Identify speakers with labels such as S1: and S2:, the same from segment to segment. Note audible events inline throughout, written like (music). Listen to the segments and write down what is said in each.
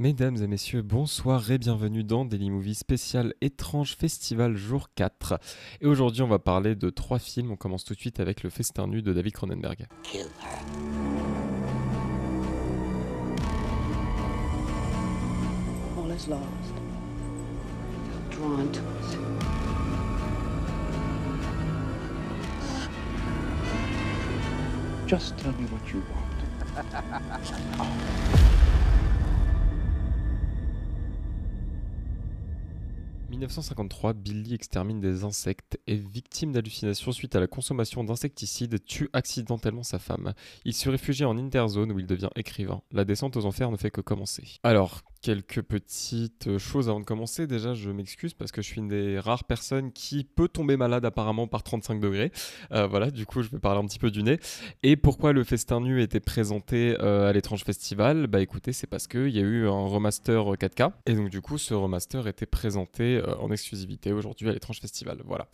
S1: Mesdames et messieurs, bonsoir et bienvenue dans Daily Movie spécial étrange festival jour 4. Et aujourd'hui, on va parler de trois films. On commence tout de suite avec Le Festin nu de David Cronenberg.
S2: Kill her.
S3: All is lost.
S2: Drawn to us.
S4: Just tell me what you want.
S1: 1953, Billy extermine des insectes et victime d'hallucinations suite à la consommation d'insecticides, tue accidentellement sa femme. Il se réfugie en Interzone où il devient écrivain. La descente aux enfers ne fait que commencer. Alors, quelques petites choses avant de commencer. Déjà, je m'excuse parce que je suis une des rares personnes qui peut tomber malade apparemment par 35 degrés. Euh, voilà, du coup, je vais parler un petit peu du nez. Et pourquoi le festin nu était présenté euh, à l'étrange festival? Bah écoutez, c'est parce qu'il y a eu un remaster 4K. Et donc, du coup, ce remaster était présenté euh, en exclusivité aujourd'hui à l'étrange festival. Voilà.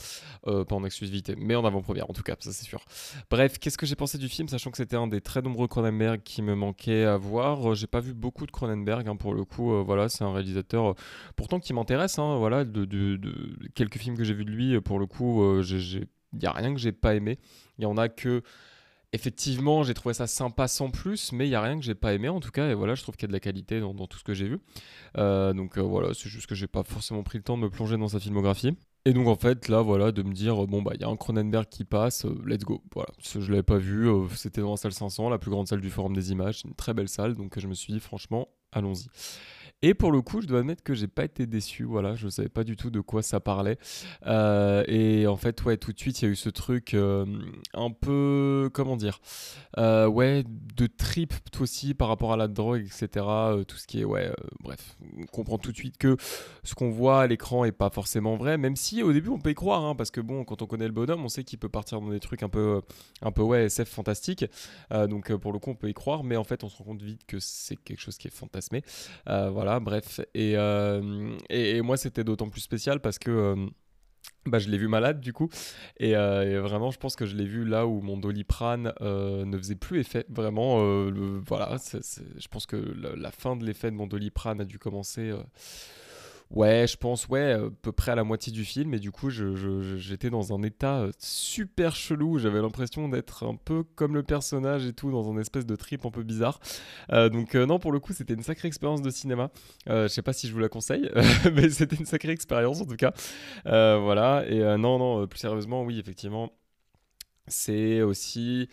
S1: Euh, pas en exclusivité, mais en avant-première en tout cas, ça c'est sûr. Bref, qu'est-ce que j'ai pensé du film, sachant que c'était un des très nombreux Cronenberg qui me manquait à voir? Euh, J'ai pas vu beaucoup de Cronenberg hein, pour le coup. Euh, voilà, c'est un réalisateur euh, pourtant qui m'intéresse. hein, voilà, de, quelques films que j'ai vus de lui, euh, pour le coup, il y a rien que j'ai pas aimé. Il y en a que Effectivement, j'ai trouvé ça sympa sans plus, mais il y a rien que j'ai pas aimé en tout cas. Et voilà, je trouve qu'il y a de la qualité dans, tout ce que j'ai vu. Donc voilà, c'est juste que j'ai pas forcément pris le temps de me plonger dans sa filmographie. Et donc en fait, là, voilà, de me dire, bon, bah, il y a un Cronenberg qui passe, let's go. Voilà, je l'avais pas vu, c'était dans la salle 500, la plus grande salle du Forum des Images, une très belle salle, donc je me suis dit, franchement, allons-y. Et pour le coup, je dois admettre que j'ai pas été déçu, voilà, je savais pas du tout de quoi ça parlait. Euh, et en fait, ouais, tout de suite, il y a eu ce truc euh, un peu, comment dire, euh, ouais, de trip aussi par rapport à la drogue, etc. tout ce qui est, ouais, bref, on comprend tout de suite que ce qu'on voit à l'écran est pas forcément vrai, même si au début on peut y croire, hein, parce que bon, quand on connaît le bonhomme, on sait qu'il peut partir dans des trucs un peu, un peu ouais, SF fantastique. Donc pour le coup, on peut y croire, mais en fait, on se rend compte vite que c'est quelque chose qui est fantasmé. Euh, bref. Et, euh, et, et moi, c'était d'autant plus spécial parce que. euh, bah, je l'ai vu malade du coup et, euh, et vraiment je pense que je l'ai vu là où mon doliprane euh, ne faisait plus effet vraiment voilà je pense que la, la fin de l'effet de mon doliprane a dû commencer ouais je pense ouais à peu près à la moitié du film. Et du coup j'étais dans un état euh, super chelou j'avais l'impression d'être un peu comme le personnage et tout dans un espèce de trip un peu bizarre. Euh, donc euh, non pour le coup c'était une sacrée expérience de cinéma. Je sais pas si je vous la conseille (laughs) mais c'était une sacrée expérience en tout cas. Voilà, et non, non, plus sérieusement, oui, effectivement, c'est aussi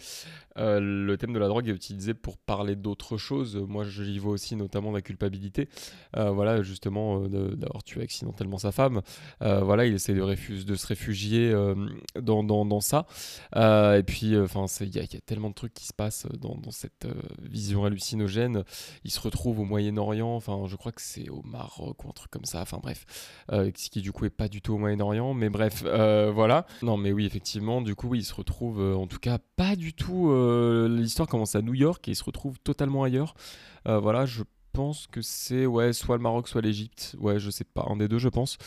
S1: euh, le thème de la drogue est utilisé pour parler d'autres choses. Moi, j'y vois aussi notamment la culpabilité. Euh, voilà, justement, euh, d'avoir tué accidentellement sa femme. Voilà, il essaie de, se réfugier dans, dans, dans ça. Et puis, enfin, il y, a- tellement de trucs qui se passent dans, cette vision hallucinogène. Il se retrouve au Moyen-Orient. Enfin, je crois que c'est au Maroc ou un truc comme ça. Enfin, bref, ce qui du coup est pas du tout au Moyen-Orient. Mais bref, voilà. Non, mais oui, effectivement, du coup, oui, il se retrouve, euh, en tout cas, pas du tout. euh, L'histoire commence à New York et il se retrouve totalement ailleurs. Euh, voilà, je pense que c'est ouais, soit le Maroc, soit l'Égypte. Ouais, je sais pas, un des deux, je pense.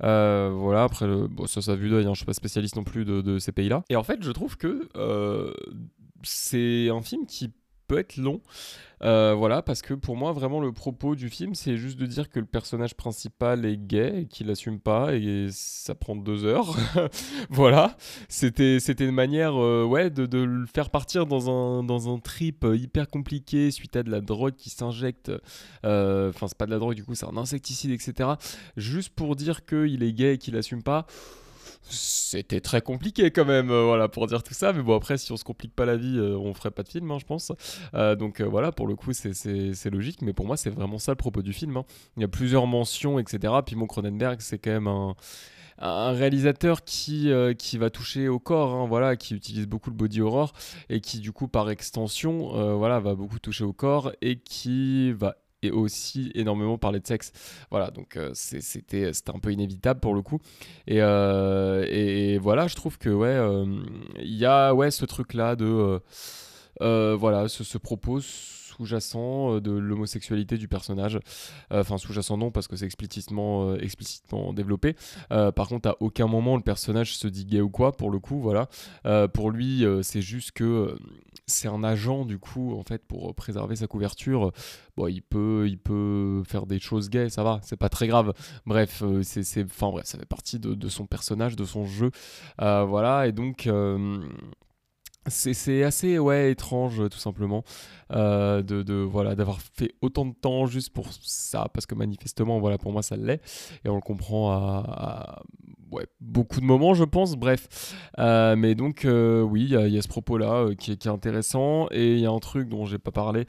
S1: Voilà, après, le- bon, ça, ça a vu d'œil, hein, je suis pas spécialiste non plus de, ces pays-là. Et en fait, je trouve que c'est un film qui peut être long. Euh, voilà, parce que pour moi, vraiment, le propos du film, c'est juste de dire que le personnage principal est gay et qu'il assume pas, et ça prend deux heures. (laughs) voilà, c'était une manière euh, ouais, de, le faire partir dans un, dans un trip euh, hyper compliqué suite à de la drogue qui s'injecte. Enfin, c'est pas de la drogue, du coup, c'est un insecticide, etc. Juste pour dire qu'il est gay et qu'il assume pas. C'était très compliqué quand même, euh, voilà, pour dire tout ça. Mais bon, après, si on se complique pas la vie, euh, on ferait pas de film, hein, je pense. Euh, donc voilà, pour le coup, c'est- logique. Mais pour moi, c'est vraiment ça le propos du film. hein. Il y a plusieurs mentions, etc. Puis mon Cronenberg, c'est quand même un, réalisateur qui, qui va toucher au corps, hein, voilà, qui utilise beaucoup le body horror et qui, du coup, par extension, voilà, va beaucoup toucher au corps et qui va aussi énormément parler de sexe. Voilà, donc euh, c'est- c'était un peu inévitable pour le coup. Et, euh, et voilà, je trouve que ouais, euh, il y a ouais ce truc là de euh, euh, voilà, ce, ce propos sous-jacent euh, de l'homosexualité du personnage. Euh, Enfin, sous-jacent non, parce que c'est explicitement, euh, explicitement développé. Par contre, à aucun moment le personnage se dit gay ou quoi, pour le coup, voilà. Pour lui, c'est juste que c'est un agent, du coup, en fait, pour préserver sa couverture. Bon, il peut, il peut faire des choses gays, ça va, c'est pas très grave. Bref, c'est, bref, ça fait partie de, son personnage, de son jeu, voilà. Et donc, c'est, assez, ouais, étrange, tout simplement, euh, de, de, voilà, d'avoir fait autant de temps juste pour ça, parce que manifestement, voilà, pour moi, ça l'est, et on le comprend à, ouais, beaucoup de moments, je pense. Bref, Euh, mais donc, euh, oui, il y, a- ce propos-là euh, qui, est- qui est intéressant, et il y a un truc dont j'ai pas parlé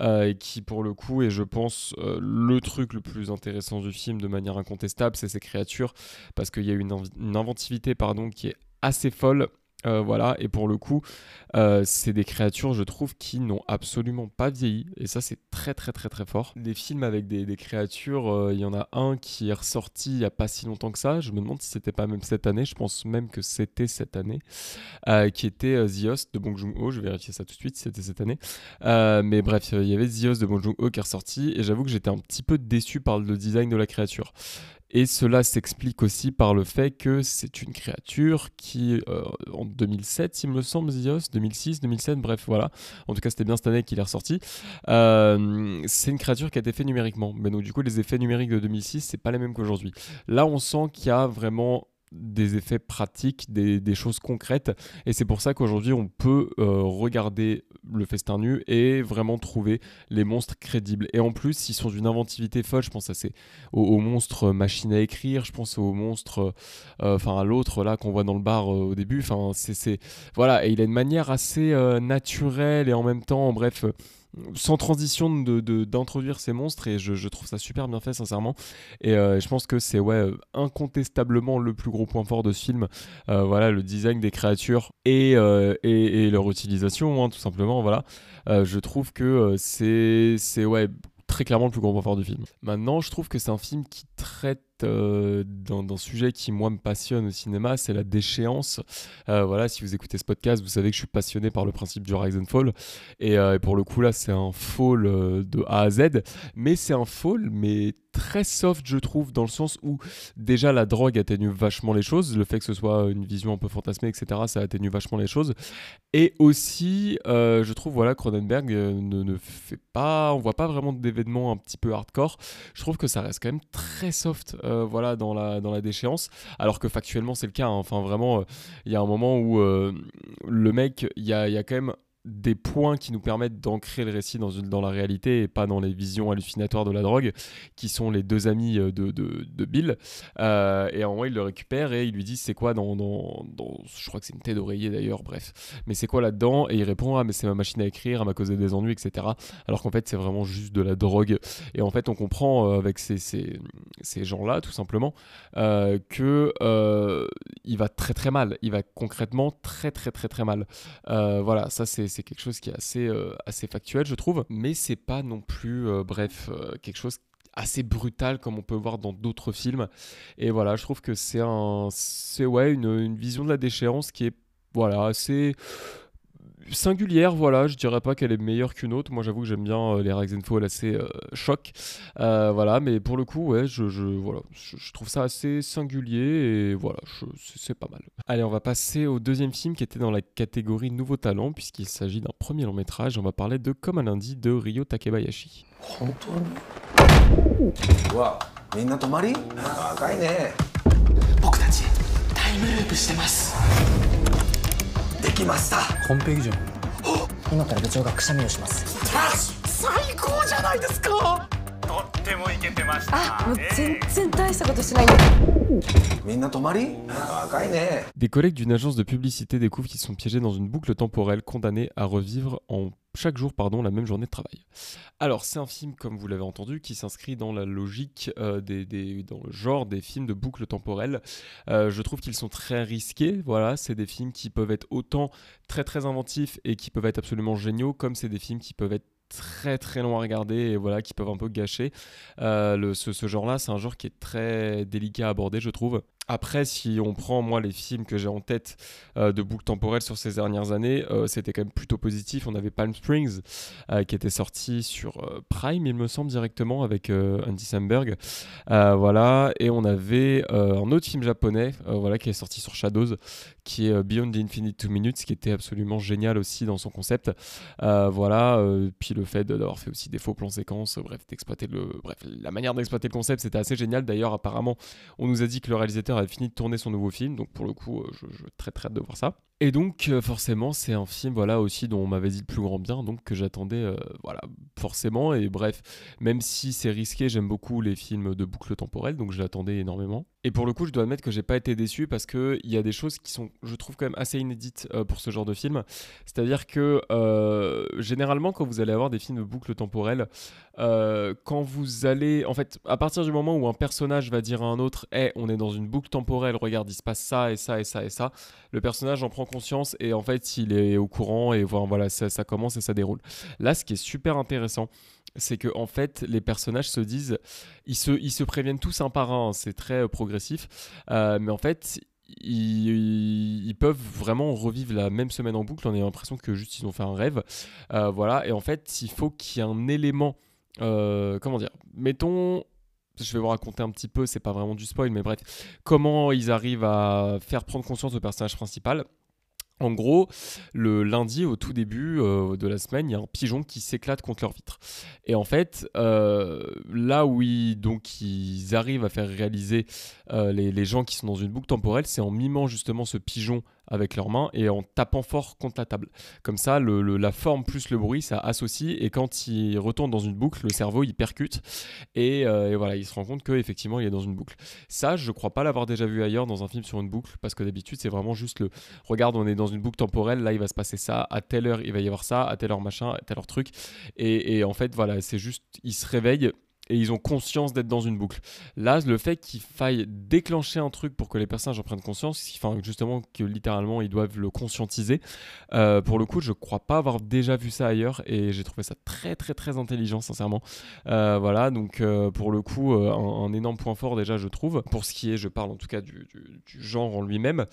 S1: et qui pour le coup est je pense le truc le plus intéressant du film de manière incontestable c'est ces créatures parce qu'il y a une, une inventivité pardon qui est assez folle euh, voilà, et pour le coup, euh, c'est des créatures, je trouve, qui n'ont absolument pas vieilli, et ça, c'est très, très, très, très fort. Des films avec des, créatures, euh, il y en a un qui est ressorti il y a pas si longtemps que ça, je me demande si c'était pas même cette année, je pense même que c'était cette année, qui était The de Bong Joon-ho, je vais vérifier ça tout de suite si c'était cette année. Mais bref, il y avait The de Bong Joon-ho qui est ressorti, et j'avoue que j'étais un petit peu déçu par le design de la créature. Et cela s'explique aussi par le fait que c'est une créature qui, euh, en 2007, il me semble, Host, 2006, 2007, bref, voilà. En tout cas, c'était bien cette année qu'il est ressorti. Euh, c'est une créature qui a été faite numériquement. Mais donc, du coup, les effets numériques de 2006, c'est pas les mêmes qu'aujourd'hui. Là, on sent qu'il y a vraiment des effets pratiques, des, choses concrètes. Et c'est pour ça qu'aujourd'hui, on peut euh, regarder le festin nu et vraiment trouver les monstres crédibles. Et en plus, ils sont d'une inventivité folle. Je pense à ces, aux, aux monstres machines à écrire, je pense aux monstres, euh, enfin à l'autre là qu'on voit dans le bar euh, au début. Enfin, c'est, voilà. Et il a une manière assez naturelle et en même temps, bref. Sans transition de, de- d'introduire ces monstres et je, trouve ça super bien fait sincèrement. Et euh, je pense que c'est ouais euh, incontestablement le plus gros point fort de ce film. Euh, voilà le design des créatures et, et, et leur utilisation hein, tout simplement voilà. Je trouve que c'est c'est ouais très clairement le plus gros point fort du film. Maintenant, je trouve que c'est un film qui traite euh, d'un sujet qui moi me passionne au cinéma, c'est la déchéance. Euh, voilà, si vous écoutez ce podcast, vous savez que je suis passionné par le principe du rise and fall. Et, euh, pour le coup là, c'est un fall euh, de A à Z, mais c'est un fall mais très soft je trouve dans le sens où déjà la drogue atténue vachement les choses, le fait que ce soit une vision un peu fantasmée etc. ça atténue vachement les choses. Et aussi, je trouve voilà Cronenberg ne, ne fait pas, on voit pas vraiment d'événements un petit peu hardcore. Je trouve que ça reste quand même très soft, euh, voilà dans la dans la déchéance. Alors que factuellement c'est le cas. hein. Enfin vraiment, euh, il y a un moment où euh, le mec, il y a, il y a quand même des points qui nous permettent d'ancrer le récit dans, la réalité et pas dans les visions hallucinatoires de la drogue, qui sont les deux amis euh, de, de, de Bill. Euh, et en moment, il le récupère et il lui dit c'est quoi dans, dans, Je crois que c'est une tête d'oreiller d'ailleurs, bref. Mais c'est quoi là-dedans? Et il répond ah, mais c'est ma machine à écrire, elle m'a causé des ennuis, etc. Alors qu'en fait, c'est vraiment juste de la drogue. Et en fait, on comprend euh, avec ces, ces, ces gens-là, tout simplement, euh, que euh, il va très très mal. Il va concrètement très très très très mal. Voilà, ça c'est c'est quelque chose qui est assez, euh, assez factuel, je trouve. Mais c'est pas non plus, euh, bref, euh, quelque chose assez brutal comme on peut voir dans d'autres films. Et voilà, je trouve que c'est un, c'est une vision de la déchéance qui est voilà assez singulière. Voilà, je dirais pas qu'elle est meilleure qu'une autre. Moi, j'avoue que j'aime bien euh, les Rise and Fall assez euh, choc. Euh, voilà, mais pour le coup, ouais, je, je voilà, je, je trouve ça assez singulier et voilà, c'est pas mal. Allez, on va passer au deuxième film qui était dans la catégorie nouveau talent puisqu'il s'agit d'un premier long métrage. On va parler de Comme un lundi de Ryo Takebayashi.
S5: きました。
S6: 完璧じゃん。
S7: 今から部長がくしゃみをします。
S6: 最高じゃないですか
S3: あもう全然大したことしてないんで
S5: みんな泊まり長いね
S1: Des collègues d'une agence de publicité découvrent qu'ils sont piégés dans une boucle temporelle condamnés à revivre en chaque jour pardon, la même journée de travail. Alors c'est un film, comme vous l'avez entendu, qui s'inscrit dans la logique, euh, des, des- dans le genre des films de boucle temporelle. Euh, je trouve qu'ils sont très risqués, voilà, c'est des films qui peuvent être autant très très inventifs et qui peuvent être absolument géniaux, comme c'est des films qui peuvent être très très longs à regarder et voilà qui peuvent un peu gâcher. Euh, le- ce, ce genre là c'est un genre qui est très délicat à aborder je trouve Après, si on prend moi les films que j'ai en tête euh, de boucle temporelle sur ces dernières années, euh, c'était quand même plutôt positif. On avait Palm Springs euh, qui était sorti sur Prime, il me semble directement avec Andy Samberg, voilà. Et on avait un autre film japonais, voilà, qui est sorti sur Shadows, qui est Beyond the Infinite Two Minutes, qui était absolument génial aussi dans son concept. Voilà. puis le fait d'avoir fait aussi des faux plans séquences, bref, d'exploiter le, bref, la manière d'exploiter le concept, c'était assez génial. D'ailleurs, apparemment, on nous a dit que le réalisateur avait fini de tourner son nouveau film, donc pour le coup, euh, je, je très très hâte de voir ça. Et donc, euh, forcément, c'est un film, voilà, aussi dont on m'avait dit le plus grand bien, donc que j'attendais, euh, voilà, forcément. Et bref, même si c'est risqué, j'aime beaucoup les films de boucle temporelle, donc je l'attendais énormément. Et pour le coup, je dois admettre que j'ai pas été déçu parce que il y a des choses qui sont, je trouve, quand même assez inédites euh, pour ce genre de film. C'est-à-dire que euh, généralement, quand vous allez avoir des films de boucle temporelle, euh, quand vous allez, en fait, à partir du moment où un personnage va dire à un autre, "Eh, on est dans une boucle temporelle, regarde, il se passe ça et ça et ça et ça", le personnage en prend conscience et en fait, il est au courant et voilà, ça commence et ça déroule. Là, ce qui est super intéressant, c'est que en fait, les personnages se disent, ils se, ils se préviennent tous un par un, hein, c'est très euh, progressif, euh, mais en fait. Ils, peuvent vraiment revivre la même semaine en boucle. On a l'impression que juste ils ont fait un rêve. Euh, voilà. Et en fait, il faut qu'il y ait un élément. comment dire Mettons. Je vais vous raconter un petit peu, c'est pas vraiment du spoil, mais bref, comment ils arrivent à faire prendre conscience au personnage principal. En gros, le lundi, au tout début euh, de la semaine, il y a un pigeon qui s'éclate contre leur vitre. Et en fait, euh, là où ils, donc, arrivent à faire réaliser euh, les gens qui sont dans une boucle temporelle, c'est en mimant justement ce pigeon avec leurs mains et en tapant fort contre la table. Comme ça, la forme plus le bruit, ça associe et quand il retourne dans une boucle, le cerveau il percute et, euh, voilà, il se rend compte qu'effectivement il est dans une boucle. Ça, je crois pas l'avoir déjà vu ailleurs dans un film sur une boucle parce que d'habitude c'est vraiment juste le regarde, on est dans une boucle temporelle, là il va se passer ça, à telle heure il va y avoir ça, à telle heure machin, à telle heure truc. Et, en fait, voilà, c'est juste, ils se réveillent et ils ont conscience d'être dans une boucle. Là, le fait qu'il faille déclencher un truc pour que les personnages en prennent conscience, enfin justement que littéralement ils doivent le conscientiser, euh, pour le coup, je crois pas avoir déjà vu ça ailleurs et j'ai trouvé ça très très très intelligent, sincèrement. Euh, voilà, donc euh, pour le coup, un, énorme point fort déjà, je trouve. Pour ce qui est, je parle en tout cas du, genre en lui-même.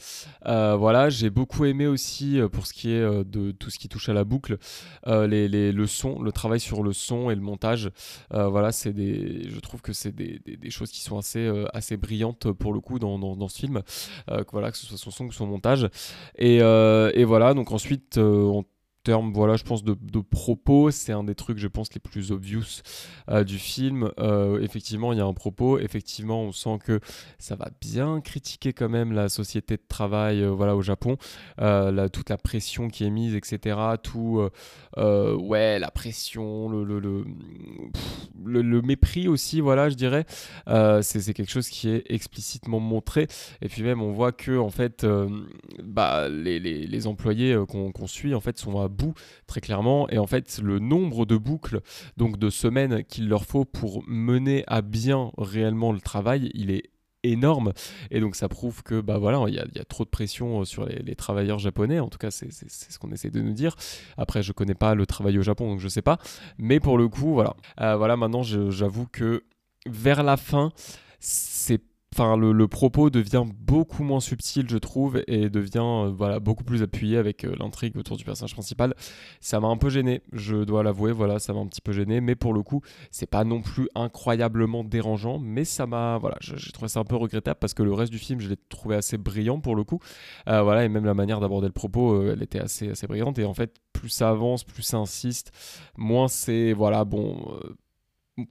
S1: Voilà, j'ai beaucoup aimé aussi pour ce qui est de tout ce qui touche à la boucle, les, les- le son, le travail sur le son et le montage. Voilà, c'est des, je trouve que c'est des, choses qui sont assez, euh, assez brillantes pour le coup dans, ce film. Euh, que voilà, ce soit son son ou son montage. Et, euh, et voilà, donc ensuite, en termes, voilà, je pense de, propos, c'est un des trucs, je pense, les plus obvious euh, du film. Euh, effectivement, il y a un propos. Effectivement, on sent que ça va bien critiquer quand même la société de travail, euh, voilà, au Japon, la- toute la pression qui est mise, etc. Tout, ouais, la pression, le, le, mépris aussi, voilà, je dirais. C'est quelque chose qui est explicitement montré. Et puis même, on voit que en fait, bah, les, les- les employés qu'on qu'on suit en fait sont à bout très clairement. Et en fait, le nombre de boucles, donc de semaines qu'il leur faut pour mener à bien réellement le travail, il est énorme. Et donc ça prouve que bah voilà il y a, trop de pression euh, sur les, travailleurs japonais. En tout cas c'est ce qu'on essaie de nous dire. Après je connais pas le travail au Japon donc je sais pas. Mais pour le coup voilà. Euh, voilà maintenant j'avoue que vers la fin c'est Enfin, le, propos devient beaucoup moins subtil, je trouve, et devient euh, voilà, beaucoup plus appuyé avec euh, l'intrigue autour du personnage principal. Ça m'a un peu gêné, je dois l'avouer, voilà, ça m'a un petit peu gêné, mais pour le coup, c'est pas non plus incroyablement dérangeant, mais ça m'a, voilà, j'ai trouvé ça un peu regrettable parce que le reste du film, je l'ai trouvé assez brillant pour le coup. Euh, voilà, et même la manière d'aborder le propos, elle était assez, assez brillante, et en fait, plus ça avance, plus ça insiste, moins c'est, voilà, bon.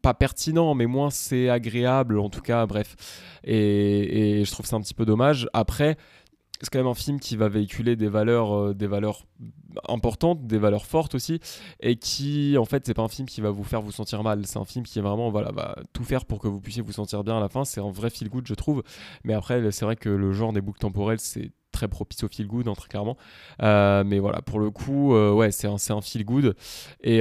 S1: Pas pertinent, mais moins c'est agréable, en tout cas, bref. Et, je trouve ça un petit peu dommage. Après, c'est quand même un film qui va véhiculer des valeurs, euh, des valeurs importantes, des valeurs fortes aussi, et qui, en fait, c'est pas un film qui va vous faire vous sentir mal. C'est un film qui est vraiment, voilà, va tout faire pour que vous puissiez vous sentir bien à la fin. C'est un vrai feel good, je trouve. Mais après, c'est vrai que le genre des boucles temporelles, c'est très propice au feel good, hein, très clairement. Euh, mais voilà, pour le coup, euh, ouais, c'est un, un feel good. Et,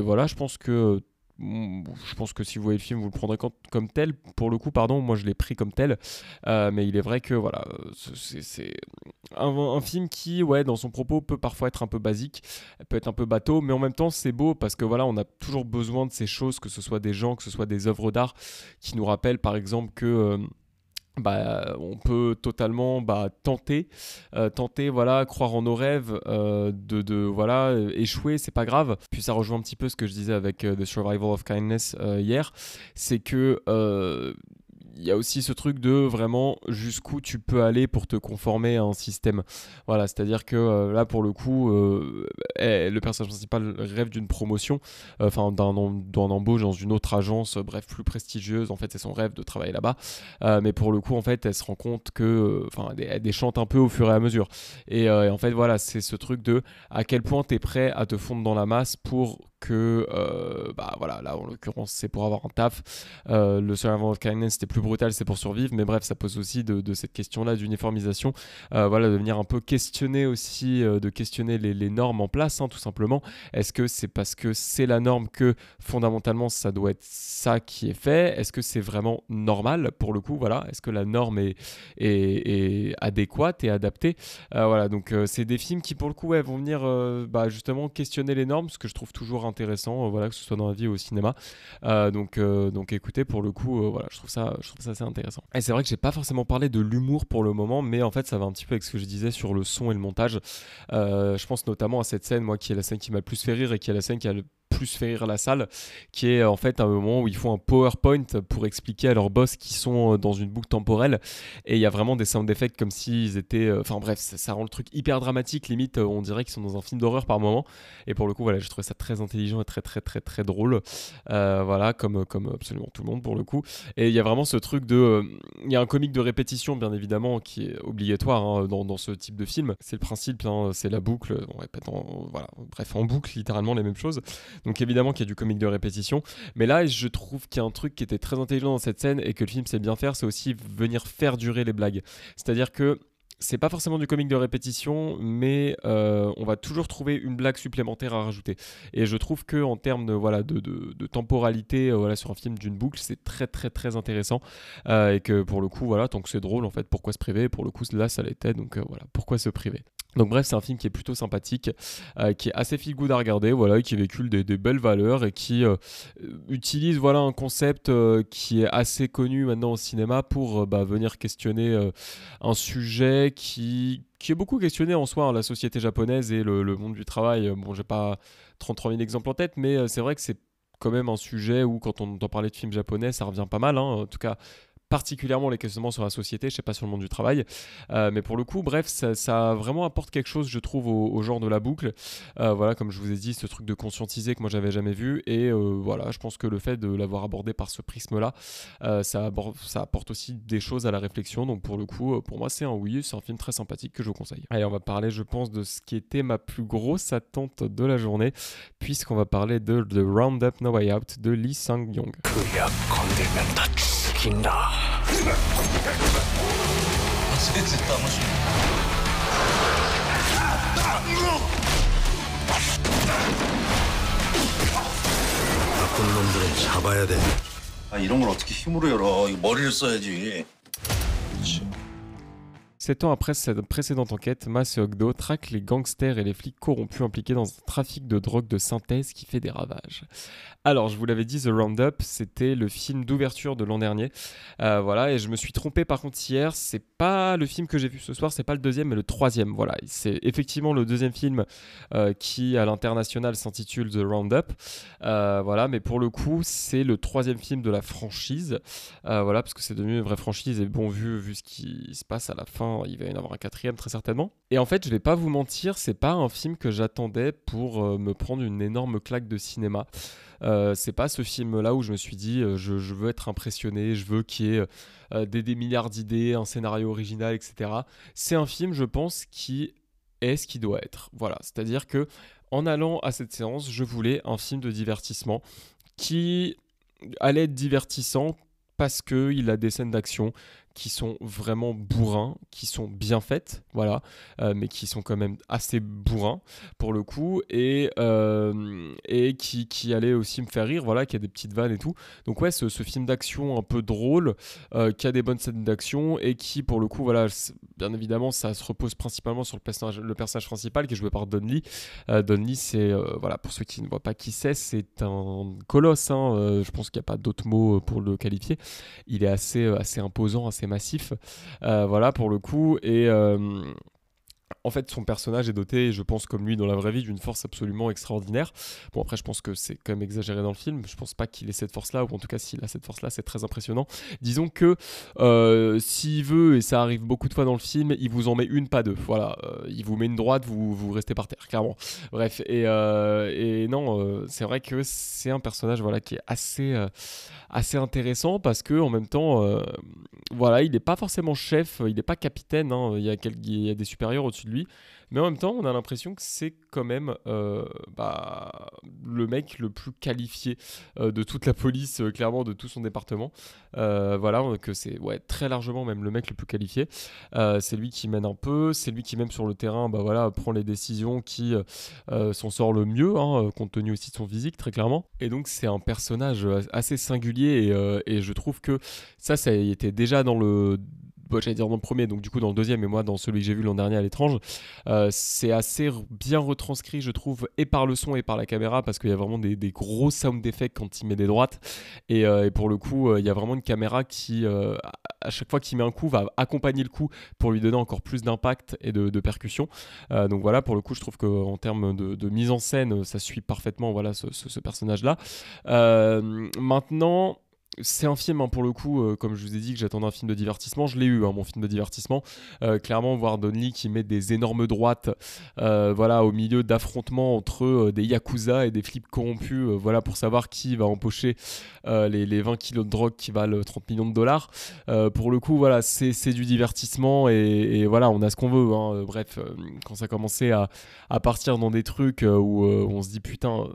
S1: voilà, je pense que je pense que si vous voyez le film, vous le prendrez comme, tel. Pour le coup, pardon, moi je l'ai pris comme tel. Euh, mais il est vrai que voilà, c'est- un film qui, ouais, dans son propos, peut parfois être un peu basique, peut être un peu bateau, mais en même temps c'est beau parce que voilà, on a toujours besoin de ces choses, que ce soit des gens, que ce soit des œuvres d'art, qui nous rappellent par exemple que. euh, bah, on peut totalement bah, tenter, euh, tenter, voilà, croire en nos rêves, euh, de, de, voilà, euh, échouer, c'est pas grave. Puis ça rejoint un petit peu ce que je disais avec The Survival of Kindness hier, c'est que il y a aussi ce truc de vraiment jusqu'où tu peux aller pour te conformer à un système. Voilà, c'est-à-dire que euh, là, pour le coup, euh, eh, le personnage principal rêve d'une promotion, euh, enfin d'un, embauche dans une autre agence, bref, plus prestigieuse. En fait, c'est son rêve de travailler là-bas. mais pour le coup, en fait, elle se rend compte que, enfin, elle déchante un peu au fur et à mesure. Et, en fait, voilà, c'est ce truc de à quel point tu es prêt à te fondre dans la masse pour que, euh, bah voilà, là en l'occurrence c'est pour avoir un taf. Euh, le Survival of Kindness c'était plus brutal, c'est pour survivre, mais bref, ça pose aussi de, cette question-là d'uniformisation, euh, voilà, de venir un peu questionner aussi, de questionner les, normes en place, hein, tout simplement. Est-ce que c'est parce que c'est la norme que fondamentalement ça doit être ça qui est fait? Est-ce que c'est vraiment normal pour le coup? Voilà, est-ce que la norme est, est, adéquate et adaptée? Voilà, donc c'est des films qui pour le coup vont venir bah, justement questionner les normes, ce que je trouve toujours intéressant, euh, voilà, que ce soit dans la vie ou au cinéma. Euh, donc, euh, donc écoutez, pour le coup, voilà, je trouve ça, je trouve ça assez intéressant. Et c'est vrai que j'ai pas forcément parlé de l'humour pour le moment, mais en fait, ça va un petit peu avec ce que je disais sur le son et le montage. je pense notamment à cette scène, moi, qui est la scène qui m'a le plus fait rire et qui est la scène qui a le plus fait rire la salle, qui est en fait un moment où ils font un PowerPoint pour expliquer à leurs boss qui sont euh, dans une boucle temporelle. Et il y a vraiment des sound effects comme s'ils étaient. Euh, enfin bref, ça, rend le truc hyper dramatique, limite, euh, on dirait qu'ils sont dans un film d'horreur par moment. Et pour le coup, voilà, j'ai trouvé ça très intelligent et très, très, très, très drôle. voilà, comme, comme absolument tout le monde pour le coup. Et il y a vraiment ce truc de. Il y a un comique de répétition, bien évidemment, qui est obligatoire hein, dans, dans, ce type de film. C'est le principe, hein, c'est la boucle. On répète en, voilà, bref, en boucle, littéralement les mêmes choses. Donc évidemment qu'il y a du comique de répétition. Mais là, je trouve qu'il y a un truc qui était très intelligent dans cette scène et que le film sait bien faire, c'est aussi venir faire durer les blagues. C'est-à-dire que c'est pas forcément du comique de répétition, mais euh, on va toujours trouver une blague supplémentaire à rajouter. Et je trouve que en termes de voilà de, temporalité, euh, voilà sur un film d'une boucle, c'est très très très intéressant euh, et que pour le coup voilà tant que c'est drôle en fait, pourquoi se priver? Pour le coup là ça l'était, donc voilà pourquoi se priver? Donc bref, c'est un film qui est plutôt sympathique, euh, qui est assez feel good à regarder, voilà, qui véhicule des, belles valeurs et qui euh, utilise voilà un concept euh, qui est assez connu maintenant au cinéma pour bah, venir questionner un sujet qui qui est beaucoup questionné en soi, hein, la société japonaise et le, monde du travail. Bon, j'ai pas 33 000 exemples en tête, mais c'est vrai que c'est quand même un sujet où quand on entend parler de films japonais, ça revient pas mal. Hein. En tout cas, particulièrement les questionnements sur la société, je sais pas sur le monde du travail, euh, mais pour le coup, bref, ça, vraiment apporte quelque chose, je trouve, au, genre de la boucle. Euh, voilà, comme je vous ai dit, ce truc de conscientiser que moi j'avais jamais vu, et euh, voilà, je pense que le fait de l'avoir abordé par ce prisme-là, ça, ça apporte aussi des choses à la réflexion. Donc pour le coup, pour moi, c'est un oui, c'est un film très sympathique que je vous conseille. Allez, on va parler, je pense, de ce qui était ma plus grosse attente de la journée, puisqu'on va parler de The Roundup No Way Out de Lee Sang-yong. 지킨다. 나쁜 놈들은 잡아야 돼. 아, 이런 걸 어떻게 힘으로 열어? 이거 머리를 써야지. Sept ans après cette précédente enquête, Mas et Ogdo traquent les gangsters et les flics corrompus impliqués dans un trafic de drogue de synthèse qui fait des ravages. Alors, je vous l'avais dit, The Roundup, c'était le film d'ouverture de l'an dernier. Euh, voilà, et je me suis trompé par contre hier, c'est pas le film que j'ai vu ce soir, c'est pas le deuxième, mais le troisième. Voilà, c'est effectivement le deuxième film euh, qui, à l'international, s'intitule The Roundup. Euh, voilà, mais pour le coup, c'est le troisième film de la franchise. voilà, parce que c'est devenu une vraie franchise et bon, vu, vu ce qui se passe à la fin il va y en avoir un quatrième très certainement. Et en fait, je vais pas vous mentir, c'est pas un film que j'attendais pour euh, me prendre une énorme claque de cinéma. Euh, c'est pas ce film-là où je me suis dit euh, je, veux être impressionné, je veux qu'il y ait des, des, milliards d'idées, un scénario original, etc. C'est un film, je pense, qui est ce qu'il doit être. Voilà, c'est-à-dire que en allant à cette séance, je voulais un film de divertissement qui allait être divertissant parce qu'il a des scènes d'action qui sont vraiment bourrins, qui sont bien faites, voilà, euh, mais qui sont quand même assez bourrins pour le coup, et, euh, et qui, qui allait aussi me faire rire, voilà, qui a des petites vannes et tout. Donc ouais, ce, film d'action un peu drôle, euh, qui a des bonnes scènes d'action, et qui pour le coup, voilà, bien évidemment, ça se repose principalement sur le personnage, le personnage principal qui est joué par Don Lee. Don Lee, c'est, voilà, pour ceux qui ne voient pas qui c'est, c'est un colosse, hein, je pense qu'il n'y a pas d'autre mot pour le qualifier. Il est assez, assez imposant, assez massif. Euh, voilà, pour le coup. Et. En fait, son personnage est doté, je pense, comme lui dans la vraie vie, d'une force absolument extraordinaire. Bon, après, je pense que c'est quand même exagéré dans le film. Je pense pas qu'il ait cette force-là, ou en tout cas, s'il a cette force-là, c'est très impressionnant. Disons que euh, s'il veut, et ça arrive beaucoup de fois dans le film, il vous en met une, pas deux. Voilà, euh, il vous met une droite, vous, vous restez par terre, clairement. Bref, et, euh, non, c'est vrai que c'est un personnage voilà, qui est assez, assez intéressant parce que en même temps, voilà, il n'est pas forcément chef, il n'est pas capitaine, hein, il, y a il y a des supérieurs au-dessus de lui, mais en même temps, on a l'impression que c'est quand même euh, bah, le mec le plus qualifié euh, de toute la police, euh, clairement, de tout son département. Voilà, que c'est très largement même le mec le plus qualifié. C'est lui qui mène un peu, c'est lui qui même sur le terrain bah, voilà, prend les décisions qui s'en sort le mieux, hein, compte tenu aussi de son physique, très clairement. Et donc c'est un personnage assez singulier et, et je trouve que ça, ça était déjà dans le... bon, J'allais dire dans le premier, donc du coup dans le deuxième, et moi dans celui que j'ai vu l'an dernier à l'étrange, euh, c'est assez bien retranscrit, je trouve, et par le son et par la caméra, parce qu'il y a vraiment des, des gros sound effects quand il met des droites. Et, euh, pour le coup, euh, il y a vraiment une caméra qui, à- chaque fois qu'il met un coup, va accompagner le coup pour lui donner encore plus d'impact et de, percussion. Donc voilà, pour le coup, je trouve qu'en termes de, mise en scène, ça suit parfaitement voilà, ce, personnage-là. Maintenant. C'est un film, hein, pour le coup, euh, comme je vous ai dit que j'attendais un film de divertissement, je l'ai eu, hein, mon film de divertissement. Euh, clairement, voir Donnie qui met des énormes droites euh, voilà, au milieu d'affrontements entre des yakuza et des flips corrompus, voilà, pour savoir qui va empocher les, les 20 kilos de drogue qui valent 30 millions de dollars. Pour le coup, voilà, c'est du divertissement et, voilà, on a ce qu'on veut. hein. Bref, quand ça commençait à, partir dans des trucs où on se dit putain,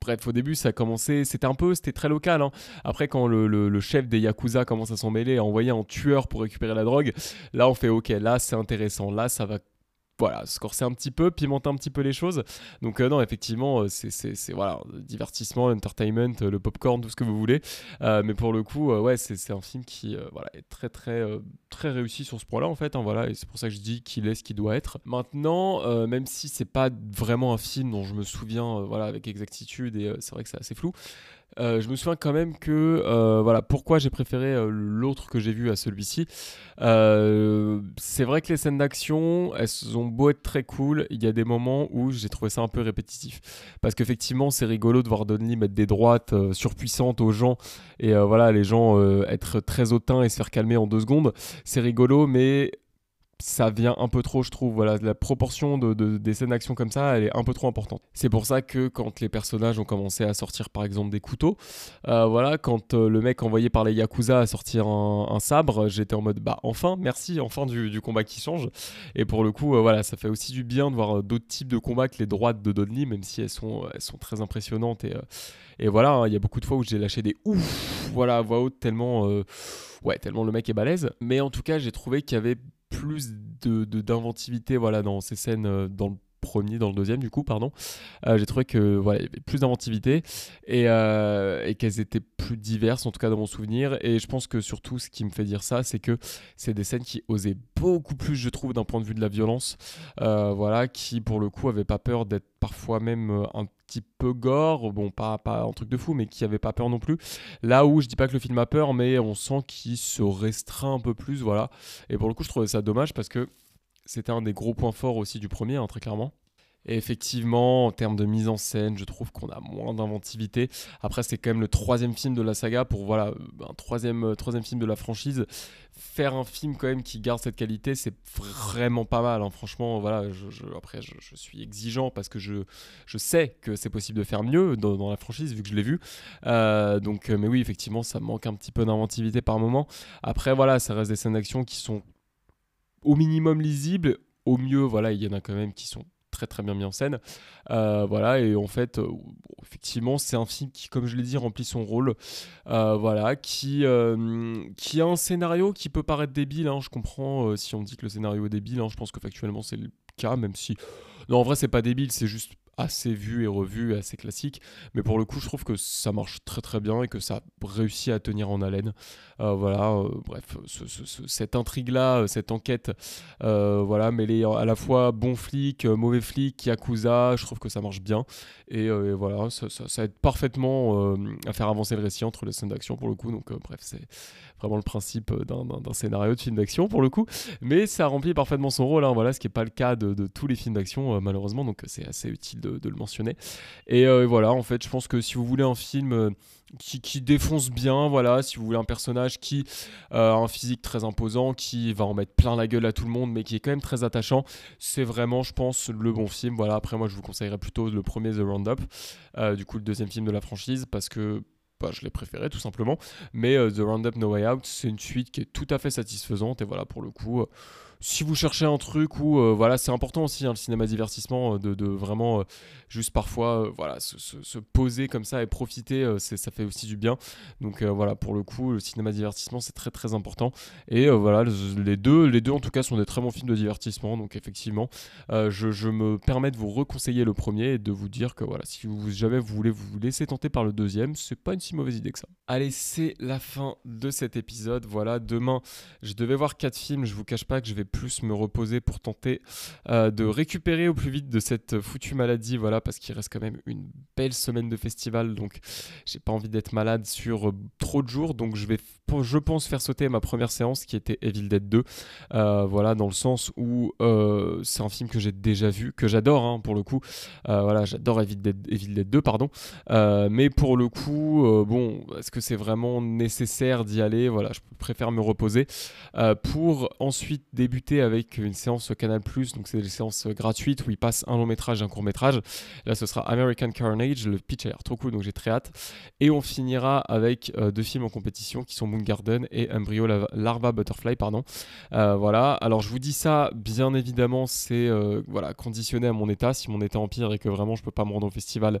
S1: bref, au début, ça a commencé, c'était un peu, c'était très local. Après, quand le, le- chef des yakuza commence à s'en mêler, à envoyer un tueur pour récupérer la drogue, là, on fait ok, là, c'est intéressant, là, ça va voilà, se corser un petit peu, pimenter un petit peu les choses. Donc euh, non, effectivement, euh, c'est, voilà, divertissement, entertainment, euh, le popcorn, tout ce que vous voulez. Mais pour le coup, ouais, c'est, un film qui voilà, est très très très réussi sur ce point-là en fait. hein, voilà, et c'est pour ça que je dis qu'il est ce qu'il doit être. Maintenant, même si c'est pas vraiment un film dont je me souviens, voilà, avec exactitude et c'est vrai que c'est assez flou. Euh, je me souviens quand même que euh, voilà pourquoi j'ai préféré euh, l'autre que j'ai vu à celui-ci. C'est vrai que les scènes d'action, elles ont beau être très cool, il y a des moments où j'ai trouvé ça un peu répétitif. Parce qu'effectivement, c'est rigolo de voir Donnelly mettre des droites surpuissantes aux gens et voilà, les gens être très hautains et se faire calmer en deux secondes. C'est rigolo, mais ça vient un peu trop, je trouve. Voilà, la proportion de, de- des scènes d'action comme ça, elle est un peu trop importante. C'est pour ça que quand les personnages ont commencé à sortir, par exemple, des couteaux, euh, voilà, quand euh, le mec envoyé par les Yakuza a sortir un, sabre, j'étais en mode, bah enfin, merci, enfin du, combat qui change. Et pour le coup, euh, voilà, ça fait aussi du bien de voir d'autres types de combats que les droites de Donnelly, même si elles sont, elles sont très impressionnantes. Et, voilà, hein, il y a beaucoup de fois où j'ai lâché des ouf, voilà, à voix haute, tellement, ouais, tellement le mec est balèze. Mais en tout cas, j'ai trouvé qu'il y avait plus de de- d'inventivité voilà, dans ces scènes, euh, dans le premier, dans le deuxième du coup, pardon. Euh, j'ai trouvé que voilà, il y avait plus d'inventivité et, euh, et qu'elles étaient plus diverses, en tout cas dans mon souvenir. Et je pense que surtout, ce qui me fait dire ça, c'est que c'est des scènes qui osaient beaucoup plus, je trouve, d'un point de vue de la violence. Euh, voilà, qui pour le coup avaient pas peur d'être parfois même un petit peu gore, bon pas, pas un truc de fou, mais qui avait pas peur non plus. Là où je dis pas que le film a peur, mais on sent qu'il se restreint un peu plus, voilà. Et pour le coup, je trouvais ça dommage parce que c'était un des gros points forts aussi du premier, hein, très clairement. Effectivement, en termes de mise en scène, je trouve qu'on a moins d'inventivité. Après, c'est quand même le troisième film de la saga pour voilà euh, un troisième, euh, troisième film de la franchise. Faire un film quand même qui garde cette qualité, c'est vraiment pas mal. hein. Franchement, voilà. je- après, je, suis exigeant parce que je, je sais que c'est possible de faire mieux dans, la franchise vu que je l'ai vu. Euh, donc, mais oui, effectivement, ça manque un petit peu d'inventivité par moment. Après, voilà, ça reste des scènes d'action qui sont au minimum lisibles. Au mieux, voilà, il y en a quand même qui sont très très bien mis en scène. Euh, voilà, et en fait, euh, effectivement, c'est un film qui, comme je l'ai dit, remplit son rôle. Euh, voilà, qui, qui a un scénario qui peut paraître débile. hein, je comprends si on dit que le scénario est débile. hein, je pense que factuellement, c'est le cas, même si. Non, en vrai, c'est pas débile, c'est juste assez vu et revu, assez classique. Mais pour le coup, je trouve que ça marche très très bien et que ça réussit à tenir en haleine. Euh, voilà, euh, bref, cette intrigue-là, euh, cette enquête, voilà, mêlée à la fois bon flic, mauvais flic, yakuza, je trouve que ça marche bien. Et, voilà, ça, ça, aide parfaitement à faire avancer le récit entre les scènes d'action pour le coup. Donc, bref, c'est vraiment le principe d'un scénario de film d'action pour le coup. Mais ça remplit parfaitement son rôle, hein, voilà, ce qui n'est pas le cas de tous les films d'action, malheureusement. Donc, c'est assez utile de, le mentionner. Et euh, voilà, en fait, je pense que si vous voulez un film euh, qui, défonce bien, voilà, si vous voulez un personnage qui euh, a un physique très imposant, qui va en mettre plein la gueule à tout le monde, mais qui est quand même très attachant, c'est vraiment, je pense, le bon film. Voilà, après, moi, je vous conseillerais plutôt le premier The Roundup, du coup, le deuxième film de la franchise, parce que bah, je l'ai préféré tout simplement. Mais The Roundup No Way Out, c'est une suite qui est tout à fait satisfaisante. Et voilà, pour le coup, si vous cherchez un truc où euh, voilà c'est important aussi hein, le cinéma divertissement euh, de, vraiment euh, juste parfois voilà se, poser comme ça et profiter ça fait aussi du bien. Donc voilà pour le coup le cinéma divertissement c'est très très important. Et voilà les deux les deux en tout cas sont des très bons films de divertissement. Donc effectivement je, me permets de vous reconseiller le premier et de vous dire que voilà si vous jamais vous voulez vous laisser tenter par le deuxième c'est pas une si mauvaise idée que ça. Allez c'est la fin de cet épisode. Voilà demain je devais voir quatre films. Je vous cache pas que je vais plus me reposer pour tenter euh, de récupérer au plus vite de cette foutue maladie, voilà, parce qu'il reste quand même une belle semaine de festival, donc j'ai pas envie d'être malade sur euh, trop de jours, donc je vais, je pense, faire sauter ma première séance qui était Evil Dead 2, euh, voilà, dans le sens où c'est un film que j'ai déjà vu, que j'adore, hein, pour le coup, voilà, j'adore Evil Dead, Evil Dead 2, pardon, mais pour le coup, bon, est-ce que c'est vraiment nécessaire d'y aller, voilà, je préfère me reposer. Pour ensuite débuter avec une séance Canal+, donc c'est des séances gratuites où il passe un long métrage et un court métrage. Là, ce sera American Carnage, le pitch a l'air trop cool, donc j'ai très hâte. Et on finira avec euh, deux films en compétition qui sont Moon Garden et Embryo Larva Butterfly, pardon. Euh, voilà, alors je vous dis ça, bien évidemment, c'est euh, voilà, conditionné à mon état. Si mon état empire et que vraiment je peux pas me rendre au festival,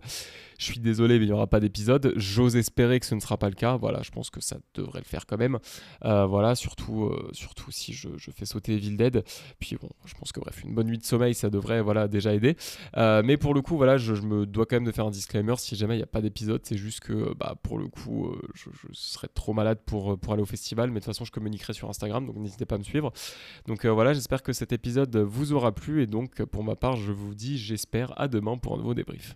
S1: je suis désolé, mais il n'y aura pas d'épisode. J'ose espérer que ce ne sera pas le cas. Voilà, je pense que ça devrait le faire quand même. voilà, surtout, surtout si je, je fais sauter Evil. Puis bon, je pense que bref, une bonne nuit de sommeil, ça devrait voilà, déjà aider. Euh, mais pour le coup, voilà, je, me dois quand même de faire un disclaimer si jamais il n'y a pas d'épisode. C'est juste que bah, pour le coup, euh, je, serais trop malade pour, pour aller au festival. Mais de toute façon, je communiquerai sur Instagram, donc n'hésitez pas à me suivre. Donc euh, voilà, j'espère que cet épisode vous aura plu. Et donc, pour ma part, je vous dis, j'espère à demain pour un nouveau débrief.